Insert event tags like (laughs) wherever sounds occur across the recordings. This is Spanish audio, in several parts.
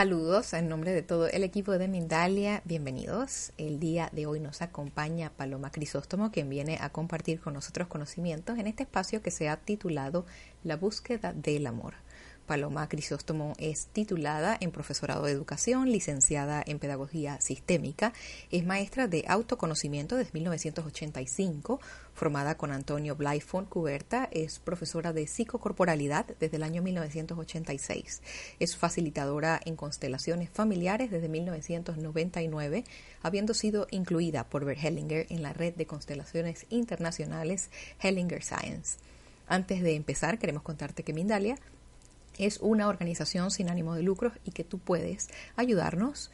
Saludos en nombre de todo el equipo de Mindalia, bienvenidos. El día de hoy nos acompaña Paloma Crisóstomo, quien viene a compartir con nosotros conocimientos en este espacio que se ha titulado La búsqueda del amor. Paloma Crisóstomo es titulada en profesorado de educación, licenciada en pedagogía sistémica, es maestra de autoconocimiento desde 1985, formada con Antonio Blyfond Cuberta, es profesora de psicocorporalidad desde el año 1986, es facilitadora en constelaciones familiares desde 1999, habiendo sido incluida por Bert Hellinger en la red de constelaciones internacionales Hellinger Science. Antes de empezar, queremos contarte que Mindalia es una organización sin ánimo de lucro y que tú puedes ayudarnos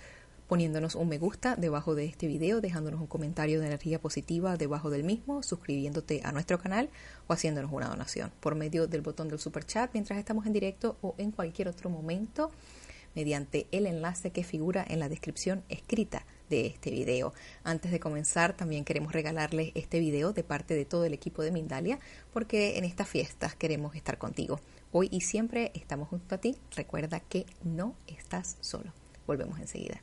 poniéndonos un me gusta debajo de este video, dejándonos un comentario de energía positiva debajo del mismo, suscribiéndote a nuestro canal o haciéndonos una donación por medio del botón del super chat mientras estamos en directo o en cualquier otro momento mediante el enlace que figura en la descripción escrita de este video. Antes de comenzar, también queremos regalarles este video de parte de todo el equipo de Mindalia, porque en estas fiestas queremos estar contigo. Hoy y siempre estamos junto a ti. Recuerda que no estás solo. Volvemos enseguida.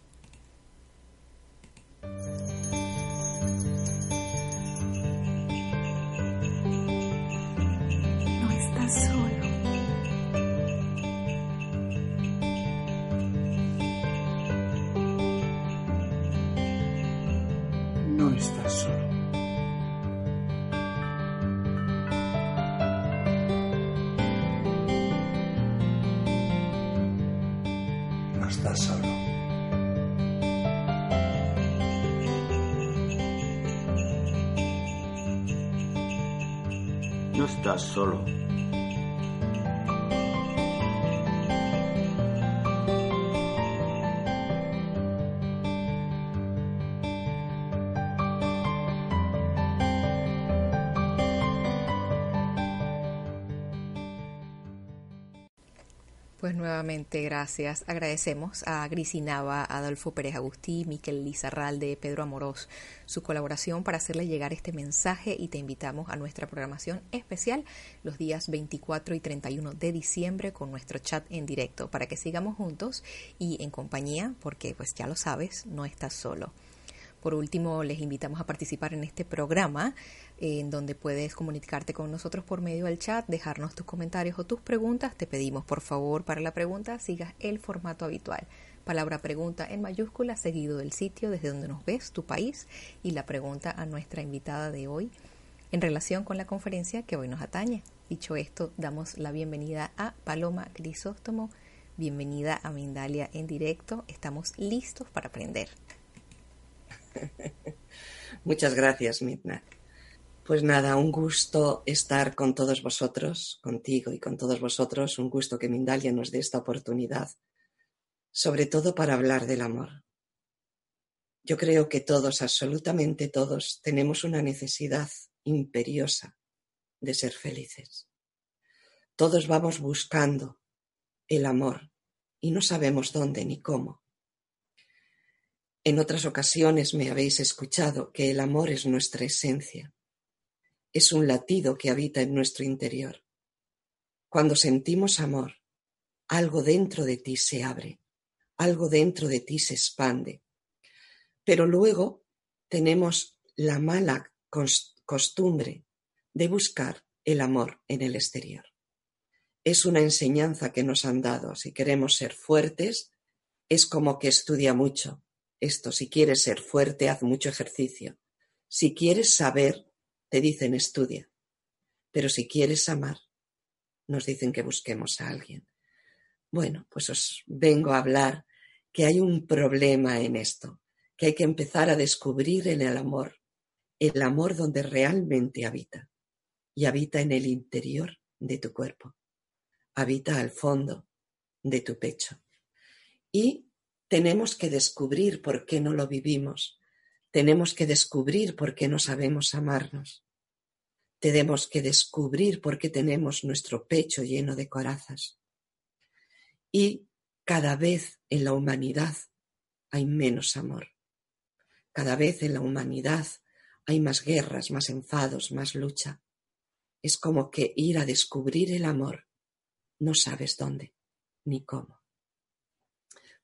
No estás solo. No estás solo. Nuevamente gracias. Agradecemos a Grisinava, Adolfo Pérez Agustí, Miquel Lizarralde, Pedro Amorós su colaboración para hacerle llegar este mensaje y te invitamos a nuestra programación especial los días 24 y 31 de diciembre con nuestro chat en directo para que sigamos juntos y en compañía porque pues ya lo sabes, no estás solo. Por último, les invitamos a participar en este programa en donde puedes comunicarte con nosotros por medio del chat, dejarnos tus comentarios o tus preguntas. Te pedimos, por favor, para la pregunta sigas el formato habitual. Palabra pregunta en mayúscula, seguido del sitio desde donde nos ves, tu país, y la pregunta a nuestra invitada de hoy en relación con la conferencia que hoy nos atañe. Dicho esto, damos la bienvenida a Paloma Crisóstomo. Bienvenida a Mindalia en directo. Estamos listos para aprender. (laughs) Muchas gracias, Midna. Pues nada, un gusto estar con todos vosotros, contigo y con todos vosotros. Un gusto que Mindalia nos dé esta oportunidad, sobre todo para hablar del amor. Yo creo que todos, absolutamente todos, tenemos una necesidad imperiosa de ser felices. Todos vamos buscando el amor y no sabemos dónde ni cómo. En otras ocasiones me habéis escuchado que el amor es nuestra esencia, es un latido que habita en nuestro interior. Cuando sentimos amor, algo dentro de ti se abre, algo dentro de ti se expande. Pero luego tenemos la mala costumbre de buscar el amor en el exterior. Es una enseñanza que nos han dado. Si queremos ser fuertes, es como que estudia mucho, esto, si quieres ser fuerte, haz mucho ejercicio. Si quieres saber, te dicen estudia. Pero si quieres amar, nos dicen que busquemos a alguien. Bueno, pues os vengo a hablar que hay un problema en esto, que hay que empezar a descubrir en el amor, el amor donde realmente habita, y habita en el interior de tu cuerpo, habita al fondo de tu pecho. Y tenemos que descubrir por qué no lo vivimos. Tenemos que descubrir por qué no sabemos amarnos. Tenemos que descubrir por qué tenemos nuestro pecho lleno de corazas. Y cada vez en la humanidad hay menos amor. Cada vez en la humanidad hay más guerras, más enfados, más lucha. Es como que ir a descubrir el amor no sabes dónde ni cómo.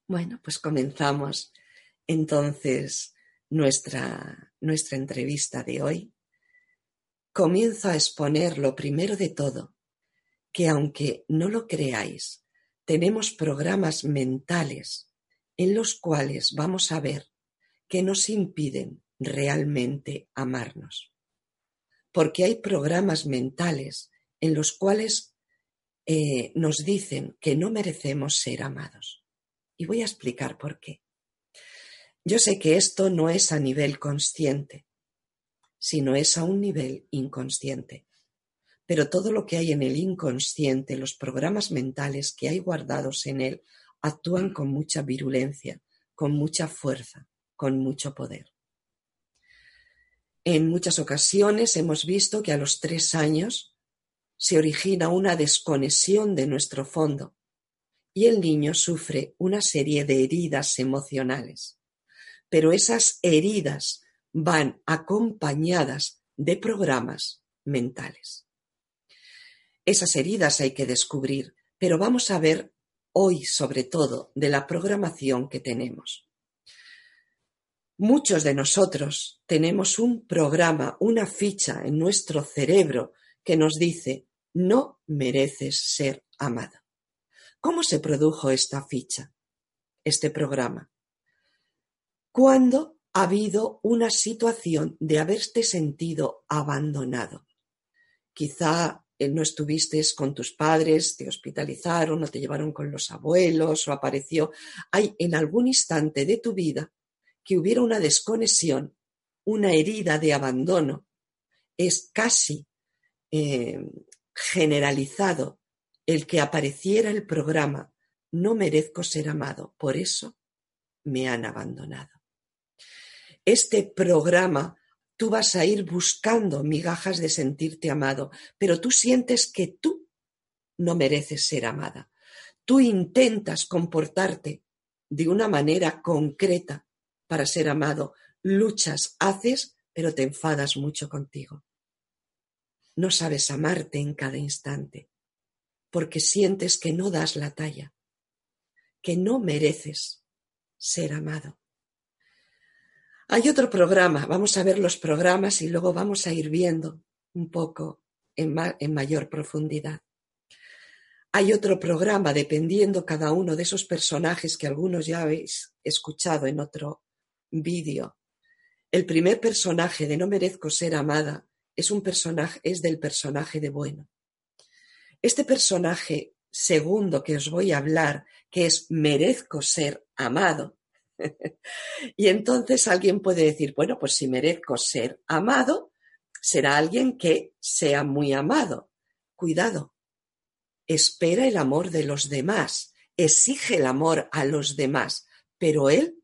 Bueno, pues comenzamos entonces nuestra, nuestra entrevista de hoy. Comienzo a exponer lo primero de todo, que aunque no lo creáis, tenemos programas mentales en los cuales vamos a ver que nos impiden realmente amarnos. Porque hay programas mentales en los cuales eh, nos dicen que no merecemos ser amados. Y voy a explicar por qué. Yo sé que esto no es a nivel consciente, sino es a un nivel inconsciente. Pero todo lo que hay en el inconsciente, los programas mentales que hay guardados en él, actúan con mucha virulencia, con mucha fuerza, con mucho poder. En muchas ocasiones hemos visto que a los tres años se origina una desconexión de nuestro fondo y el niño sufre una serie de heridas emocionales. Pero esas heridas van acompañadas de programas mentales. Esas heridas hay que descubrir, pero vamos a ver hoy sobre todo de la programación que tenemos. Muchos de nosotros tenemos un programa, una ficha en nuestro cerebro que nos dice no mereces ser amado. ¿Cómo se produjo esta ficha, este programa? Cuando ha habido una situación de haberte sentido abandonado. Quizá eh, no estuviste con tus padres, te hospitalizaron o te llevaron con los abuelos o apareció. Hay en algún instante de tu vida que hubiera una desconexión, una herida de abandono. Es casi eh, generalizado el que apareciera el programa No merezco ser amado, por eso me han abandonado. Este programa tú vas a ir buscando migajas de sentirte amado, pero tú sientes que tú no mereces ser amada. Tú intentas comportarte de una manera concreta para ser amado, luchas, haces, pero te enfadas mucho contigo. No sabes amarte en cada instante, porque sientes que no das la talla, que no mereces ser amado. Hay otro programa, vamos a ver los programas y luego vamos a ir viendo un poco en, mayor profundidad. Hay otro programa, dependiendo cada uno de esos personajes que algunos ya habéis escuchado en otro vídeo. El primer personaje de No merezco ser amada es un personaje, es del personaje de bueno. Este personaje segundo que os voy a hablar, que es merezco ser amado. Y entonces alguien puede decir, bueno, pues si merezco ser amado, será alguien que sea muy amado. Cuidado, espera el amor de los demás, exige el amor a los demás, pero él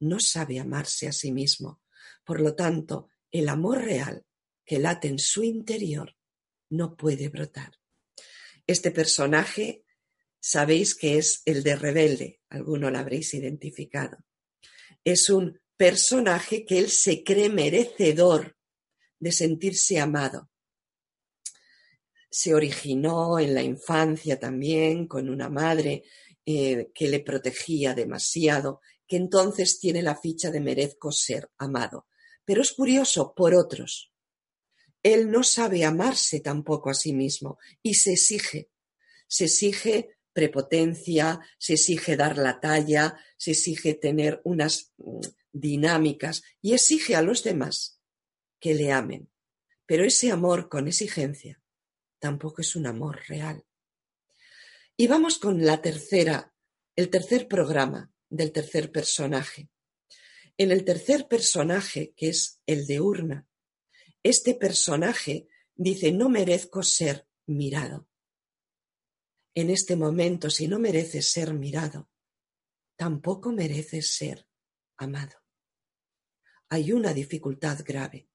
no sabe amarse a sí mismo. Por lo tanto, el amor real que late en su interior no puede brotar. Este personaje sabéis que es el de rebelde, alguno lo habréis identificado. Es un personaje que él se cree merecedor de sentirse amado. Se originó en la infancia también con una madre eh, que le protegía demasiado, que entonces tiene la ficha de merezco ser amado. Pero es curioso por otros, él no sabe amarse tampoco a sí mismo y se exige. Se exige prepotencia, se exige dar la talla, se exige tener unas mm, dinámicas y exige a los demás que le amen. Pero ese amor con exigencia tampoco es un amor real. Y vamos con la tercera, el tercer programa del tercer personaje. En el tercer personaje, que es el de urna, este personaje dice, no merezco ser mirado. En este momento, si no mereces ser mirado, tampoco mereces ser amado. Hay una dificultad grave.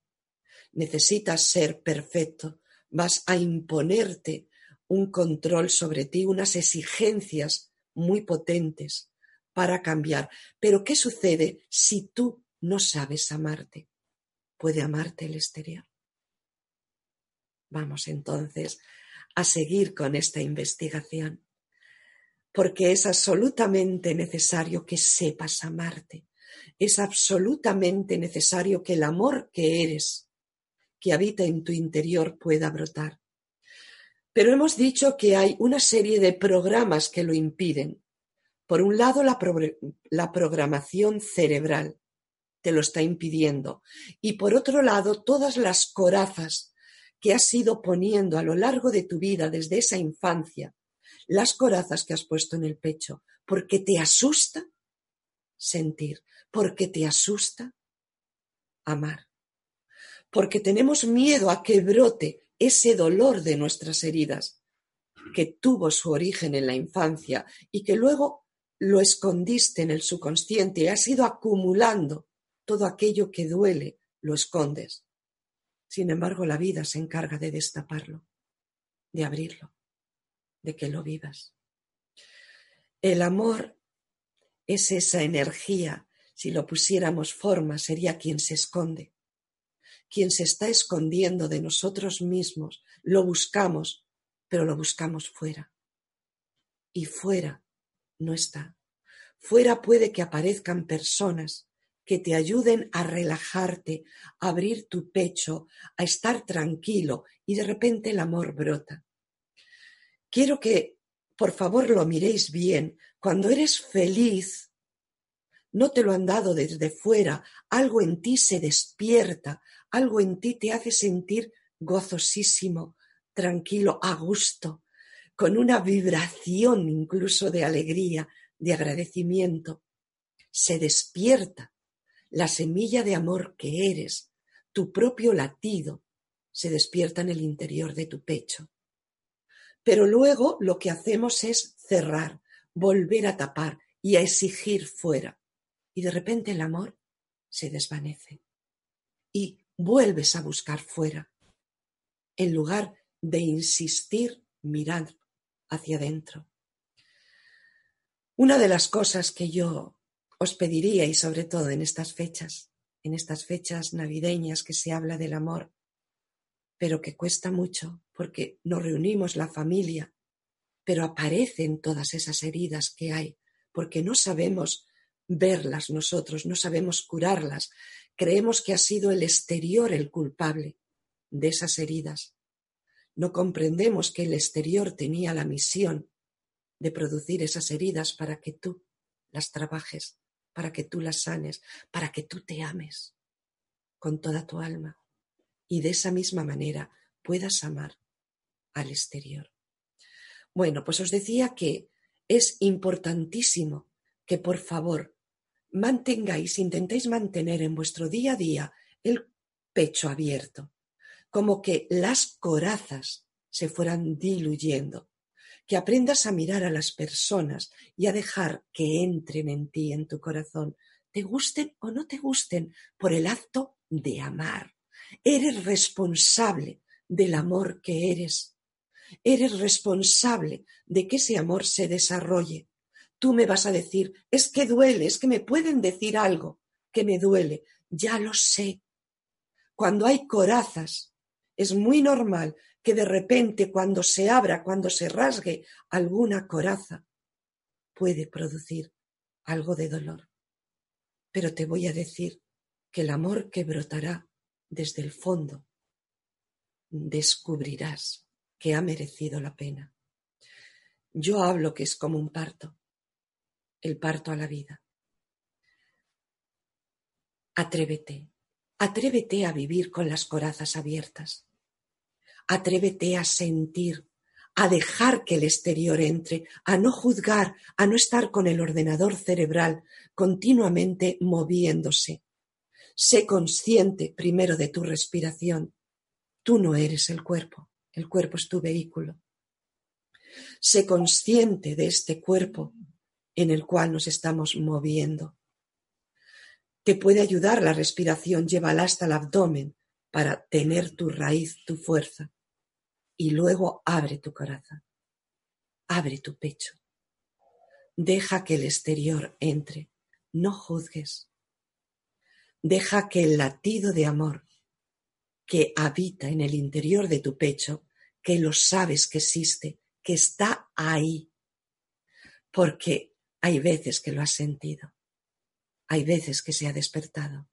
Necesitas ser perfecto. Vas a imponerte un control sobre ti, unas exigencias muy potentes para cambiar. Pero ¿qué sucede si tú no sabes amarte? puede amarte el exterior. Vamos entonces a seguir con esta investigación. porque es absolutamente necesario que sepas amarte. Es absolutamente necesario que el amor que eres, que habita en tu interior, pueda brotar. Pero hemos dicho que hay una serie de programas que lo impiden. Por un lado, la, la programación cerebral te lo está impidiendo. Y por otro lado, todas las corazas que has ido poniendo a lo largo de tu vida desde esa infancia, las corazas que has puesto en el pecho, porque te asusta sentir, porque te asusta amar, porque tenemos miedo a que brote ese dolor de nuestras heridas, que tuvo su origen en la infancia y que luego lo escondiste en el subconsciente y has ido acumulando todo aquello que duele, lo escondes. Sin embargo, la vida se encarga de destaparlo, de abrirlo de que lo vivas. El amor es esa energía, si lo pusiéramos forma, sería quien se esconde, quien se está escondiendo de nosotros mismos. Lo buscamos, pero lo buscamos fuera. Y fuera no está. Fuera puede que aparezcan personas que te ayuden a relajarte, a abrir tu pecho, a estar tranquilo y de repente el amor brota. Quiero que, por favor, lo miréis bien. Cuando eres feliz, no te lo han dado desde fuera, algo en ti se despierta, algo en ti te hace sentir gozosísimo, tranquilo, a gusto, con una vibración incluso de alegría, de agradecimiento. Se despierta la semilla de amor que eres, tu propio latido, se despierta en el interior de tu pecho. Pero luego lo que hacemos es cerrar, volver a tapar y a exigir fuera. Y de repente el amor se desvanece. Y vuelves a buscar fuera, en lugar de insistir mirar hacia adentro. Una de las cosas que yo os pediría, y sobre todo en estas fechas, en estas fechas navideñas que se habla del amor, pero que cuesta mucho porque nos reunimos la familia, pero aparecen todas esas heridas que hay, porque no sabemos verlas nosotros, no sabemos curarlas, creemos que ha sido el exterior el culpable de esas heridas. No comprendemos que el exterior tenía la misión de producir esas heridas para que tú las trabajes, para que tú las sanes, para que tú te ames con toda tu alma y de esa misma manera puedas amar al exterior. Bueno, pues os decía que es importantísimo que por favor mantengáis, intentéis mantener en vuestro día a día el pecho abierto, como que las corazas se fueran diluyendo, que aprendas a mirar a las personas y a dejar que entren en ti, en tu corazón, te gusten o no te gusten, por el acto de amar. Eres responsable del amor que eres. Eres responsable de que ese amor se desarrolle. Tú me vas a decir, es que duele, es que me pueden decir algo que me duele. Ya lo sé. Cuando hay corazas, es muy normal que de repente cuando se abra, cuando se rasgue alguna coraza, puede producir algo de dolor. Pero te voy a decir que el amor que brotará desde el fondo, descubrirás que ha merecido la pena. Yo hablo que es como un parto, el parto a la vida. Atrévete, atrévete a vivir con las corazas abiertas. Atrévete a sentir, a dejar que el exterior entre, a no juzgar, a no estar con el ordenador cerebral continuamente moviéndose, Sé consciente primero de tu respiración. Tú no eres el cuerpo, el cuerpo es tu vehículo. Sé consciente de este cuerpo en el cual nos estamos moviendo. Te puede ayudar la respiración, llévala hasta el abdomen para tener tu raíz, tu fuerza. Y luego abre tu corazón, abre tu pecho. Deja que el exterior entre, no juzgues, deja que el latido de amor que habita en el interior de tu pecho, que lo sabes que existe, que está ahí, porque hay veces que lo has sentido, hay veces que se ha despertado,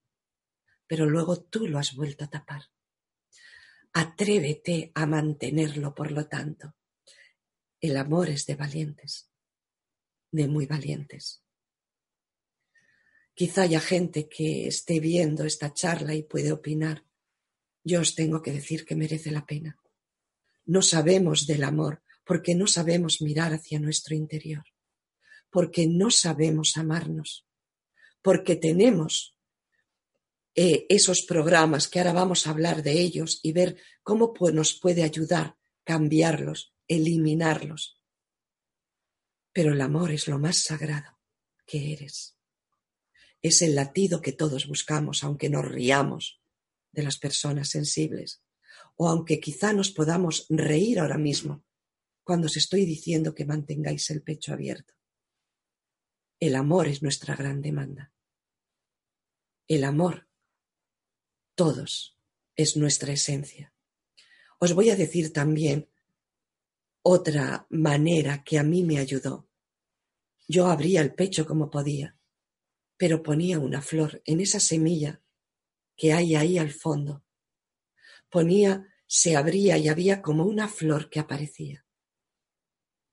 pero luego tú lo has vuelto a tapar. Atrévete a mantenerlo, por lo tanto. El amor es de valientes, de muy valientes. Quizá haya gente que esté viendo esta charla y puede opinar. Yo os tengo que decir que merece la pena. No sabemos del amor porque no sabemos mirar hacia nuestro interior, porque no sabemos amarnos, porque tenemos eh, esos programas que ahora vamos a hablar de ellos y ver cómo nos puede ayudar cambiarlos, eliminarlos. Pero el amor es lo más sagrado que eres. Es el latido que todos buscamos, aunque nos riamos de las personas sensibles, o aunque quizá nos podamos reír ahora mismo cuando os estoy diciendo que mantengáis el pecho abierto. El amor es nuestra gran demanda. El amor, todos, es nuestra esencia. Os voy a decir también otra manera que a mí me ayudó. Yo abría el pecho como podía, pero ponía una flor en esa semilla que hay ahí al fondo. Ponía, se abría y había como una flor que aparecía.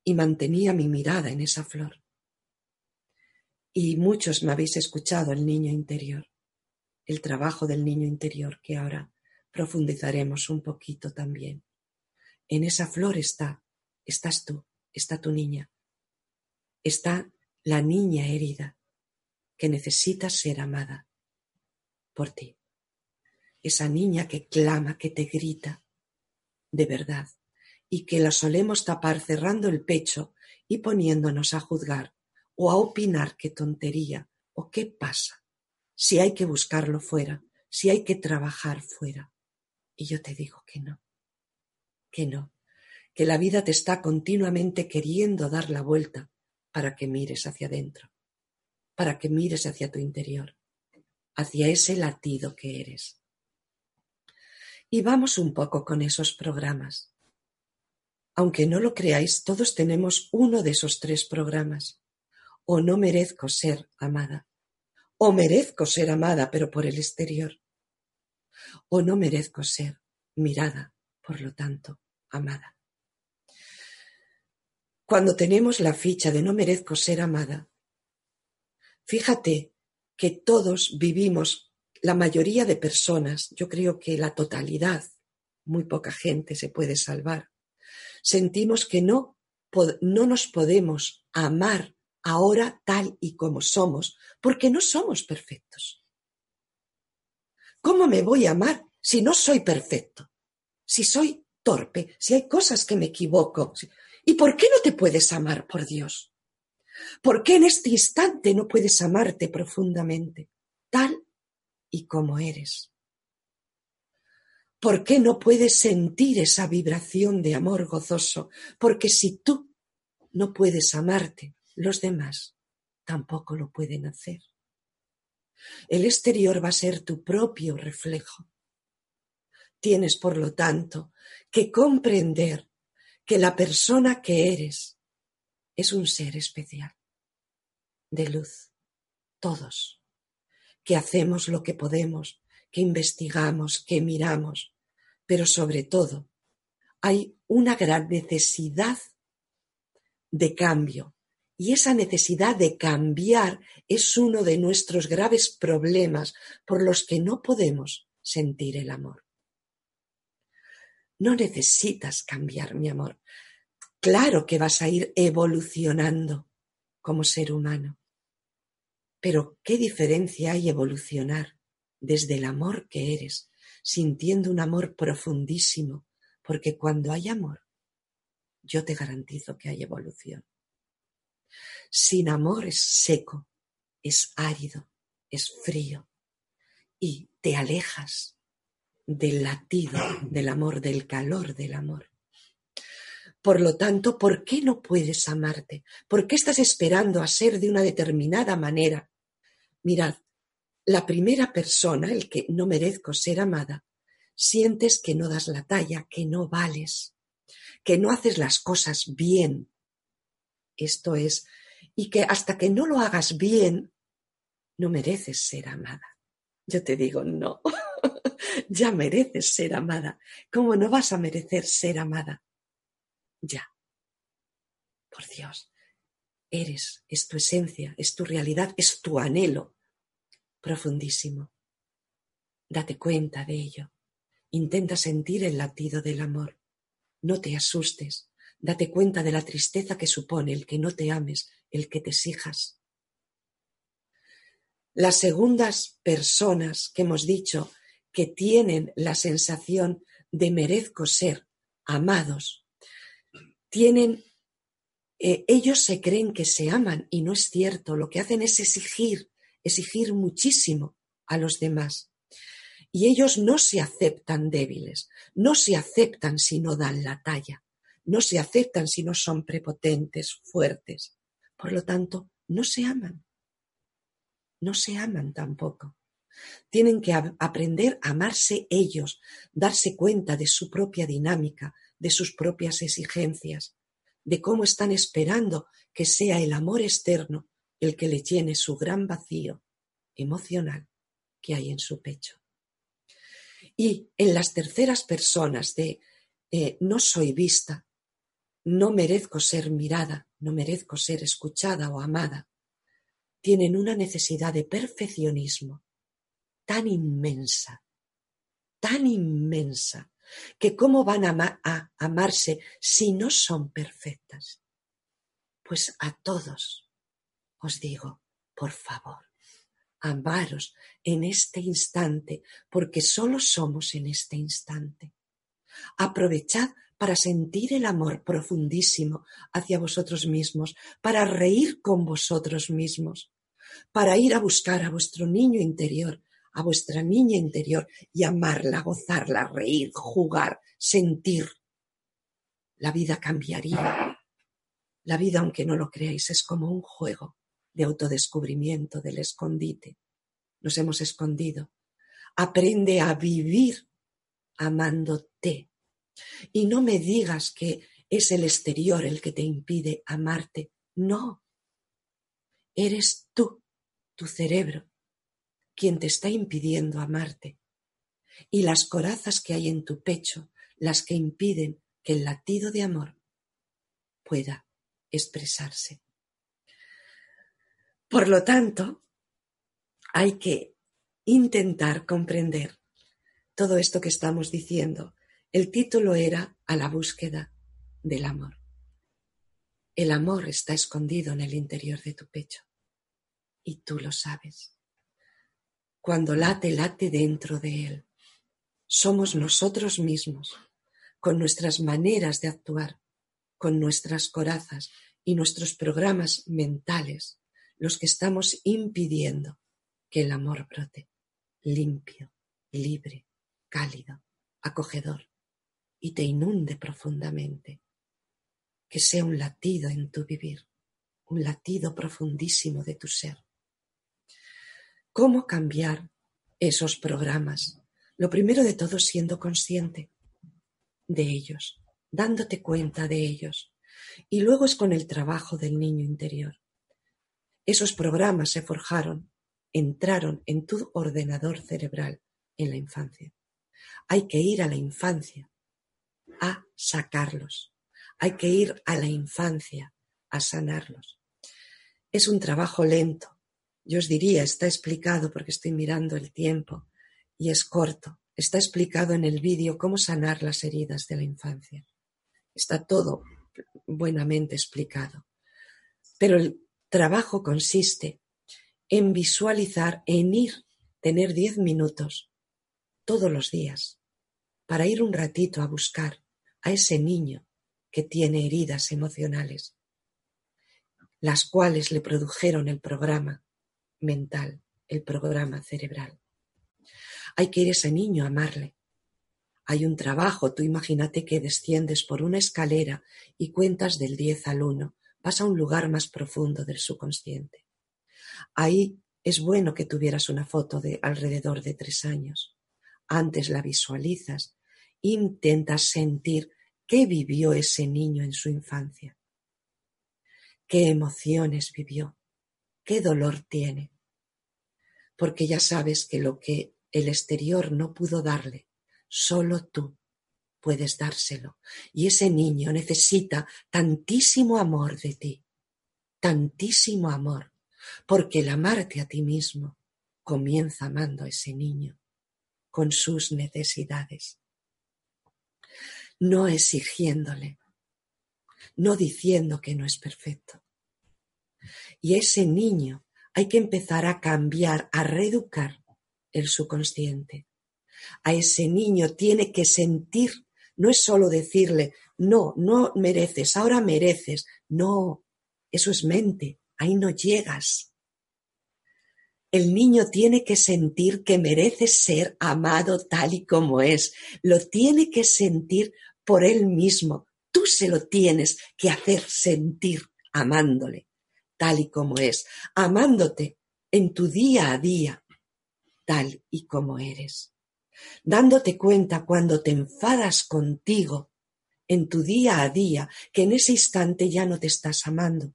Y mantenía mi mirada en esa flor. Y muchos me habéis escuchado el niño interior, el trabajo del niño interior que ahora profundizaremos un poquito también. En esa flor está estás tú, está tu niña, está la niña herida que necesita ser amada por ti. Esa niña que clama, que te grita de verdad y que la solemos tapar cerrando el pecho y poniéndonos a juzgar o a opinar qué tontería o qué pasa, si hay que buscarlo fuera, si hay que trabajar fuera. Y yo te digo que no, que no, que la vida te está continuamente queriendo dar la vuelta para que mires hacia adentro, para que mires hacia tu interior, hacia ese latido que eres. Y vamos un poco con esos programas. Aunque no lo creáis, todos tenemos uno de esos tres programas. O no merezco ser amada. O merezco ser amada, pero por el exterior. O no merezco ser mirada, por lo tanto, amada. Cuando tenemos la ficha de no merezco ser amada, fíjate que todos vivimos, la mayoría de personas, yo creo que la totalidad, muy poca gente se puede salvar, sentimos que no, no nos podemos amar ahora tal y como somos, porque no somos perfectos. ¿Cómo me voy a amar si no soy perfecto? Si soy torpe, si hay cosas que me equivoco, ¿Y por qué no te puedes amar por Dios? ¿Por qué en este instante no puedes amarte profundamente, tal y como eres? ¿Por qué no puedes sentir esa vibración de amor gozoso? Porque si tú no puedes amarte, los demás tampoco lo pueden hacer. El exterior va a ser tu propio reflejo. Tienes, por lo tanto, que comprender que la persona que eres es un ser especial, de luz, todos, que hacemos lo que podemos, que investigamos, que miramos, pero sobre todo hay una gran necesidad de cambio. Y esa necesidad de cambiar es uno de nuestros graves problemas por los que no podemos sentir el amor. No necesitas cambiar, mi amor. Claro que vas a ir evolucionando como ser humano. Pero ¿qué diferencia hay evolucionar desde el amor que eres, sintiendo un amor profundísimo? Porque cuando hay amor, yo te garantizo que hay evolución. Sin amor es seco, es árido, es frío y te alejas del latido del amor, del calor del amor. Por lo tanto, ¿por qué no puedes amarte? ¿Por qué estás esperando a ser de una determinada manera? Mirad, la primera persona, el que no merezco ser amada, sientes que no das la talla, que no vales, que no haces las cosas bien. Esto es y que hasta que no lo hagas bien, no mereces ser amada. Yo te digo, no, (laughs) ya mereces ser amada. ¿Cómo no vas a merecer ser amada? Ya. Por Dios, eres, es tu esencia, es tu realidad, es tu anhelo profundísimo. Date cuenta de ello. Intenta sentir el latido del amor. No te asustes. Date cuenta de la tristeza que supone el que no te ames, el que te exijas. Las segundas personas que hemos dicho que tienen la sensación de merezco ser amados, tienen, eh, ellos se creen que se aman y no es cierto. Lo que hacen es exigir, exigir muchísimo a los demás. Y ellos no se aceptan débiles, no se aceptan si no dan la talla, no se aceptan si no son prepotentes, fuertes. Por lo tanto, no se aman. No se aman tampoco. Tienen que aprender a amarse ellos, darse cuenta de su propia dinámica, de sus propias exigencias, de cómo están esperando que sea el amor externo el que le llene su gran vacío emocional que hay en su pecho. Y en las terceras personas de eh, no soy vista, no merezco ser mirada, no merezco ser escuchada o amada, tienen una necesidad de perfeccionismo tan inmensa, tan inmensa, que cómo van a, amarse si no son perfectas. Pues a todos os digo, por favor, amaros en este instante, porque solo somos en este instante. Aprovechad para sentir el amor profundísimo hacia vosotros mismos, para reír con vosotros mismos, para ir a buscar a vuestro niño interior, a vuestra niña interior y amarla, gozarla, reír, jugar, sentir. La vida cambiaría. La vida, aunque no lo creáis, es como un juego de autodescubrimiento del escondite. Nos hemos escondido. Aprende a vivir amándote. Y no me digas que es el exterior el que te impide amarte. No. Eres tú, tu cerebro, quien te está impidiendo amarte. Y las corazas que hay en tu pecho, las que impiden que el latido de amor pueda expresarse. Por lo tanto, hay que intentar comprender todo esto que estamos diciendo. El título era A la búsqueda del amor. El amor está escondido en el interior de tu pecho y tú lo sabes. Cuando late, late dentro de él. Somos nosotros mismos, con nuestras maneras de actuar, con nuestras corazas y nuestros programas mentales los que estamos impidiendo que el amor brote limpio, libre, cálido, acogedor y te inunde profundamente. Que sea un latido en tu vivir, un latido profundísimo de tu ser. ¿Cómo cambiar esos programas? Lo primero de todo siendo consciente de ellos, dándote cuenta de ellos. Y luego es con el trabajo del niño interior. Esos programas se forjaron, entraron en tu ordenador cerebral en la infancia. Hay que ir a la infancia a sacarlos. Hay que ir a la infancia a sanarlos. Es un trabajo lento. Yo os diría, está explicado porque estoy mirando el tiempo y es corto. Está explicado en el vídeo cómo sanar las heridas de la infancia. Está todo buenamente explicado. Pero el trabajo consiste en visualizar, en ir, tener diez minutos todos los días para ir un ratito a buscar a ese niño que tiene heridas emocionales, las cuales le produjeron el programa mental, el programa cerebral. Hay que ir a ese niño a amarle. Hay un trabajo, tú imagínate que desciendes por una escalera y cuentas del 10 al 1 vas a un lugar más profundo del subconsciente. Ahí es bueno que tuvieras una foto de alrededor de tres años. Antes la visualizas, intentas sentir qué vivió ese niño en su infancia, qué emociones vivió, qué dolor tiene, porque ya sabes que lo que el exterior no pudo darle, solo tú puedes dárselo. Y ese niño necesita tantísimo amor de ti, tantísimo amor, porque el amarte a ti mismo comienza amando a ese niño con sus necesidades, no exigiéndole, no diciendo que no es perfecto. Y ese niño hay que empezar a cambiar, a reeducar el subconsciente. A ese niño tiene que sentir, no es solo decirle, no, no mereces, ahora mereces. No, eso es mente, ahí no llegas. El niño tiene que sentir que merece ser amado tal y como es. Lo tiene que sentir por él mismo. Tú se lo tienes que hacer sentir amándole tal y como es, amándote en tu día a día tal y como eres, dándote cuenta cuando te enfadas contigo en tu día a día que en ese instante ya no te estás amando,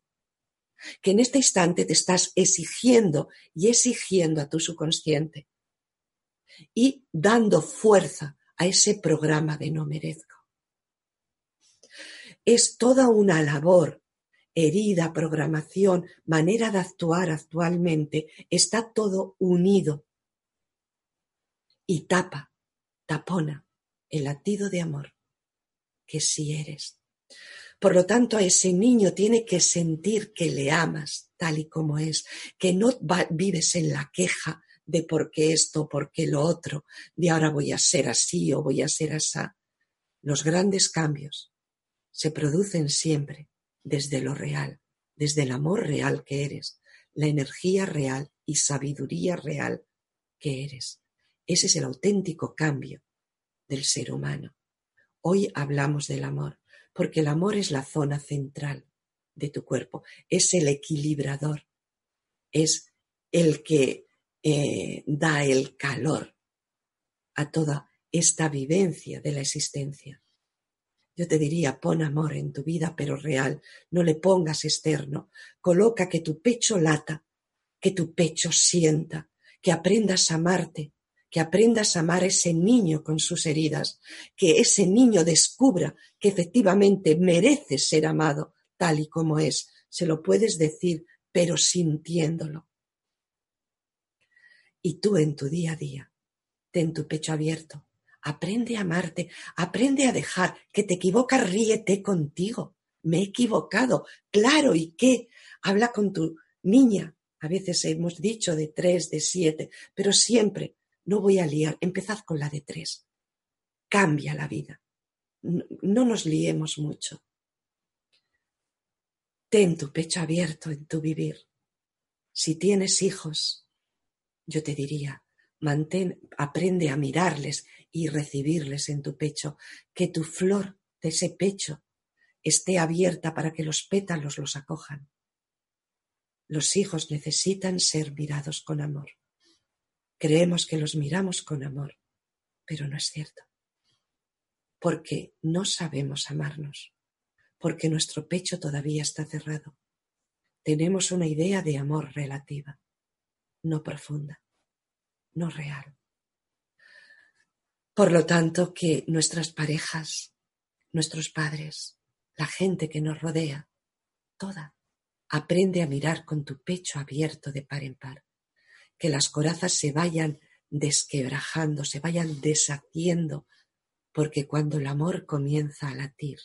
que en este instante te estás exigiendo y exigiendo a tu subconsciente y dando fuerza a ese programa de no merezco. Es toda una labor herida, programación, manera de actuar actualmente, está todo unido y tapa, tapona el latido de amor que sí eres. Por lo tanto, a ese niño tiene que sentir que le amas tal y como es, que no vives en la queja de por qué esto, por qué lo otro, de ahora voy a ser así o voy a ser así. Los grandes cambios se producen siempre desde lo real, desde el amor real que eres, la energía real y sabiduría real que eres. Ese es el auténtico cambio del ser humano. Hoy hablamos del amor, porque el amor es la zona central de tu cuerpo, es el equilibrador, es el que eh, da el calor a toda esta vivencia de la existencia. Yo te diría, pon amor en tu vida, pero real, no le pongas externo. Coloca que tu pecho lata, que tu pecho sienta, que aprendas a amarte, que aprendas a amar a ese niño con sus heridas, que ese niño descubra que efectivamente merece ser amado tal y como es. Se lo puedes decir, pero sintiéndolo. Y tú en tu día a día, ten tu pecho abierto, Aprende a amarte, aprende a dejar que te equivocas, ríete contigo. Me he equivocado, claro, ¿y qué? Habla con tu niña. A veces hemos dicho de tres, de siete, pero siempre no voy a liar. Empezad con la de tres. Cambia la vida. No nos liemos mucho. Ten tu pecho abierto en tu vivir. Si tienes hijos, yo te diría, mantén, aprende a mirarles y recibirles en tu pecho, que tu flor de ese pecho esté abierta para que los pétalos los acojan. Los hijos necesitan ser mirados con amor. Creemos que los miramos con amor, pero no es cierto. Porque no sabemos amarnos, porque nuestro pecho todavía está cerrado. Tenemos una idea de amor relativa, no profunda, no real. Por lo tanto, que nuestras parejas, nuestros padres, la gente que nos rodea, toda, aprende a mirar con tu pecho abierto de par en par, que las corazas se vayan desquebrajando, se vayan deshaciendo, porque cuando el amor comienza a latir,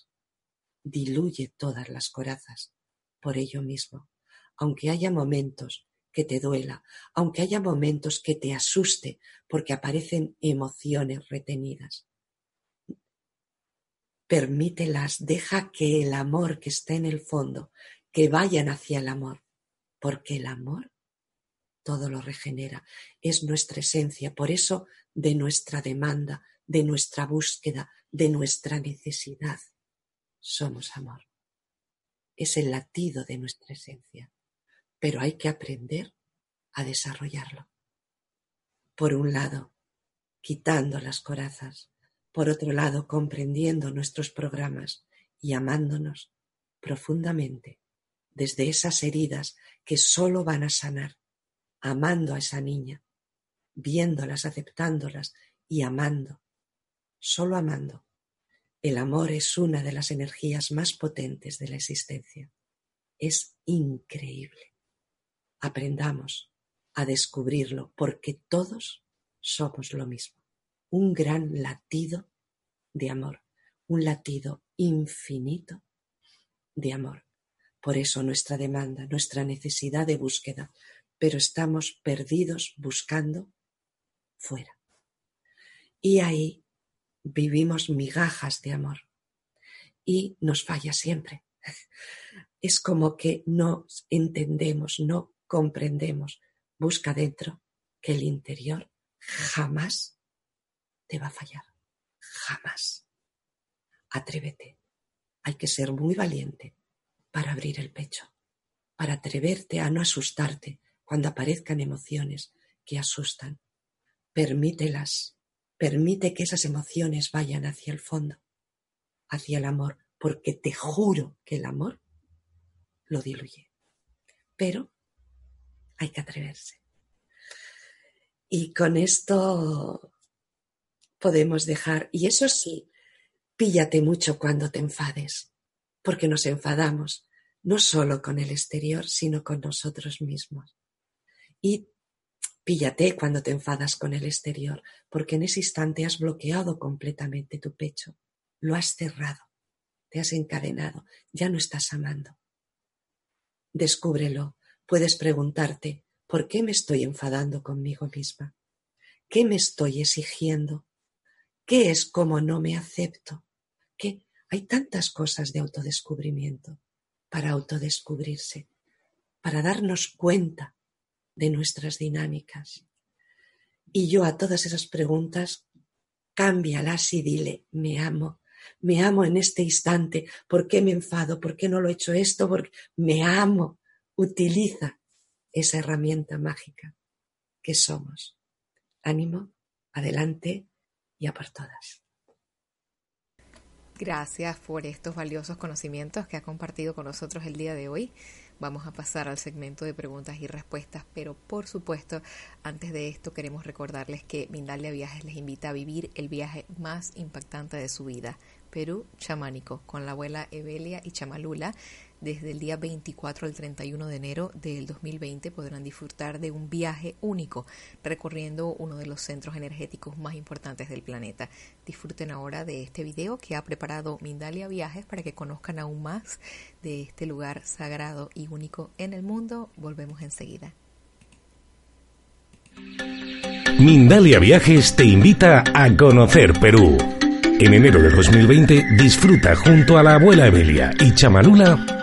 diluye todas las corazas por ello mismo, aunque haya momentos que te duela, aunque haya momentos que te asuste porque aparecen emociones retenidas. Permítelas, deja que el amor que está en el fondo, que vayan hacia el amor, porque el amor todo lo regenera, es nuestra esencia, por eso de nuestra demanda, de nuestra búsqueda, de nuestra necesidad, somos amor. Es el latido de nuestra esencia pero hay que aprender a desarrollarlo. Por un lado, quitando las corazas, por otro lado, comprendiendo nuestros programas y amándonos profundamente desde esas heridas que solo van a sanar, amando a esa niña, viéndolas, aceptándolas y amando, solo amando. El amor es una de las energías más potentes de la existencia. Es increíble. Aprendamos a descubrirlo porque todos somos lo mismo. Un gran latido de amor, un latido infinito de amor. Por eso nuestra demanda, nuestra necesidad de búsqueda, pero estamos perdidos buscando fuera. Y ahí vivimos migajas de amor y nos falla siempre. (laughs) Es como que no entendemos, no comprendemos. Busca dentro que el interior jamás te va a fallar. Jamás. Atrévete. Hay que ser muy valiente para abrir el pecho, para atreverte a no asustarte cuando aparezcan emociones que asustan. Permítelas, permite que esas emociones vayan hacia el fondo, hacia el amor, porque te juro que el amor lo diluye. Pero hay que atreverse. Y con esto podemos dejar, y eso sí, píllate mucho cuando te enfades, porque nos enfadamos no solo con el exterior, sino con nosotros mismos. Y píllate cuando te enfadas con el exterior, porque en ese instante has bloqueado completamente tu pecho, lo has cerrado, te has encadenado, ya no estás amando. Descúbrelo, puedes preguntarte, ¿Por qué me estoy enfadando conmigo misma? ¿Qué me estoy exigiendo? ¿Qué es como no me acepto? ¿Qué? Hay tantas cosas de autodescubrimiento para autodescubrirse, para darnos cuenta de nuestras dinámicas. Y yo a todas esas preguntas, cámbialas y dile, me amo, me amo en este instante, ¿por qué me enfado? ¿Por qué no lo he hecho esto? Porque me amo. Utiliza esa herramienta mágica que somos. Ánimo, adelante y a por todas. Gracias por estos valiosos conocimientos que ha compartido con nosotros el día de hoy. Vamos a pasar al segmento de preguntas y respuestas, pero por supuesto, antes de esto queremos recordarles que Mindalia Viajes les invita a vivir el viaje más impactante de su vida, Perú chamánico, con la abuela Evelia y Chamalula desde el día 24 al 31 de enero del 2020 podrán disfrutar de un viaje único recorriendo uno de los centros energéticos más importantes del planeta. Disfruten ahora de este video que ha preparado Mindalia Viajes para que conozcan aún más de este lugar sagrado y único en el mundo. Volvemos enseguida. Mindalia Viajes te invita a conocer Perú. En enero de 2020 disfruta junto a la abuela Evelia y Chamanula